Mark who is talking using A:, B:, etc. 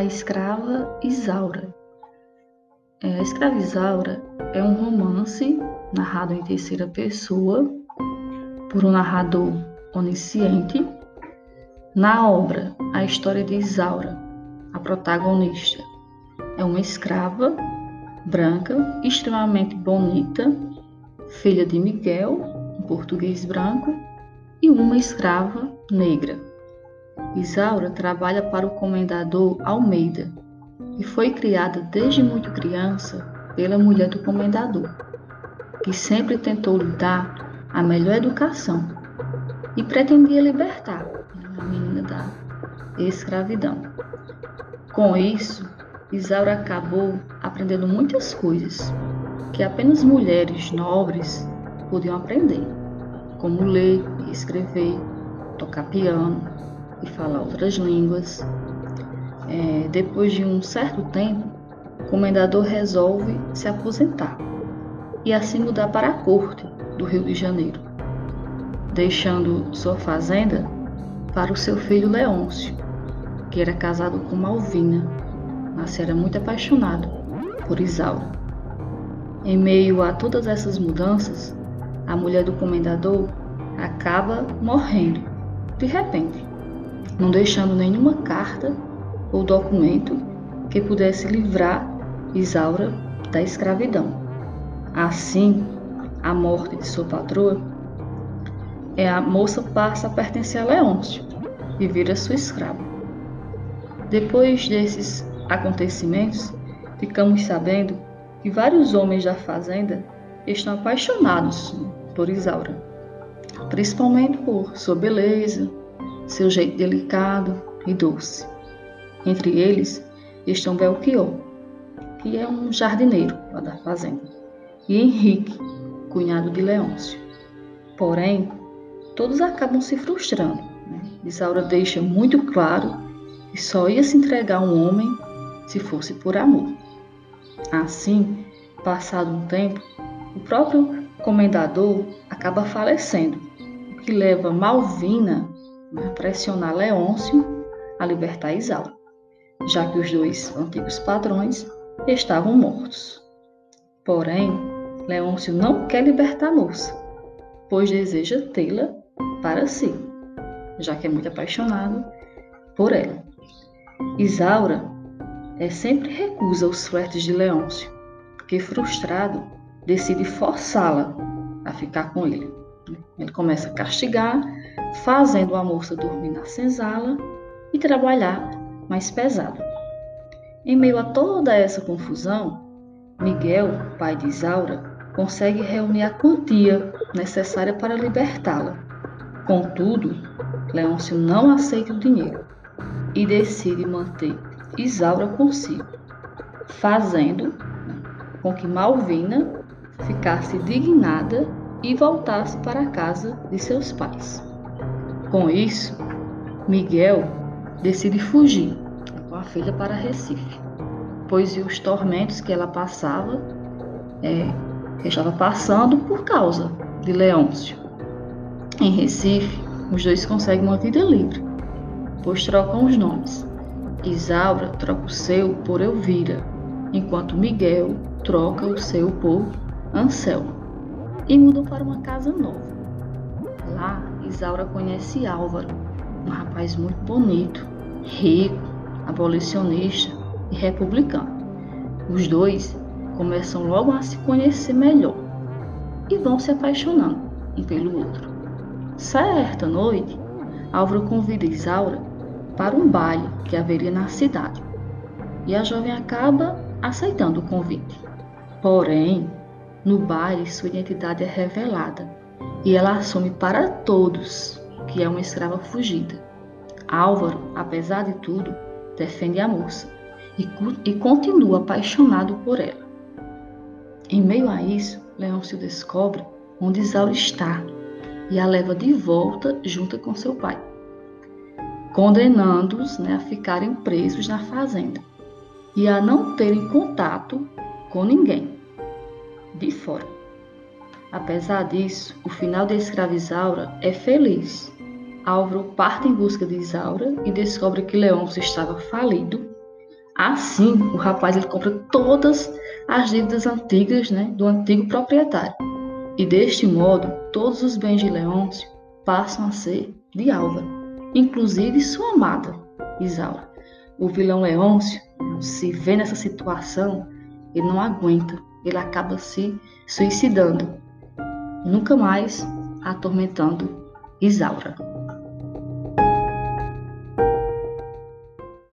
A: A escrava Isaura. É, a escrava Isaura é um romance narrado em terceira pessoa por um narrador onisciente. Na obra, a história de Isaura, a protagonista, é uma escrava branca, extremamente bonita, filha de Miguel, um português branco, e uma escrava negra. Isaura trabalha para o comendador Almeida e foi criada desde muito criança pela mulher do comendador, que sempre tentou lhe dar a melhor educação e pretendia libertar a menina da escravidão. Com isso, Isaura acabou aprendendo muitas coisas que apenas mulheres nobres podiam aprender, como ler escrever, tocar piano e falar outras línguas. É, depois de um certo tempo, o comendador resolve se aposentar e assim mudar para a corte do Rio de Janeiro, deixando sua fazenda para o seu filho Leôncio, que era casado com Malvina, mas era muito apaixonado por Isaura. Em meio a todas essas mudanças, a mulher do comendador acaba morrendo de repente, não deixando nenhuma carta ou documento que pudesse livrar Isaura da escravidão. Assim, a morte de sua patroa, é a moça passa a pertencer a Leôncio e vira sua escrava. Depois desses acontecimentos, ficamos sabendo que vários homens da fazenda estão apaixonados por Isaura, principalmente por sua beleza, seu jeito delicado e doce. Entre eles estão Belchior, que é um jardineiro lá da fazenda, e Henrique, cunhado de Leôncio. Porém, todos acabam se frustrando. Né? Isaura deixa muito claro que só ia se entregar a um homem se fosse por amor. Assim, passado um tempo, o próprio comendador acaba falecendo, o que leva Malvina a pressionar Leôncio a libertar Isaura, já que os dois antigos padrões estavam mortos. Porém, Leôncio não quer libertar a moça, pois deseja tê-la para si, já que é muito apaixonado por ela. Isaura é, sempre recusa os flertes de Leôncio, porque frustrado decide forçá-la a ficar com ele. Ele começa a castigar, fazendo a moça dormir na senzala e trabalhar mais pesado. Em meio a toda essa confusão, Miguel, pai de Isaura, consegue reunir a quantia necessária para libertá-la. Contudo, Leôncio não aceita o dinheiro e decide manter Isaura consigo, fazendo com que Malvina ficasse dignada e voltasse para a casa de seus pais. Com isso, Miguel decide fugir com a filha para Recife, pois os tormentos que ela passava é, que estava passando por causa de Leôncio. Em Recife, os dois conseguem uma vida livre, pois trocam os nomes. Isaura troca o seu por Elvira, enquanto Miguel troca o seu por Anselmo. E mudam para uma casa nova. Lá, Isaura conhece Álvaro, um rapaz muito bonito, rico, abolicionista e republicano. Os dois começam logo a se conhecer melhor e vão se apaixonando um pelo outro. Certa noite, Álvaro convida Isaura para um baile que haveria na cidade. E a jovem acaba aceitando o convite. Porém, no baile sua identidade é revelada e ela assume para todos que é uma escrava fugida. Álvaro, apesar de tudo, defende a moça e, e continua apaixonado por ela. Em meio a isso, Leôncio descobre onde Isaura está e a leva de volta junto com seu pai condenando-os né, a ficarem presos na fazenda e a não terem contato com ninguém de fora. Apesar disso, o final de Escravizaura é feliz. Álvaro parte em busca de Isaura e descobre que Leôncio estava falido Assim, o rapaz ele compra todas as dívidas antigas né, do antigo proprietário. E deste modo, todos os bens de Leôncio passam a ser de Álvaro, inclusive sua amada, Isaura. O vilão Leôncio se vê nessa situação, ele não aguenta, ele acaba se suicidando, nunca mais atormentando Isaura.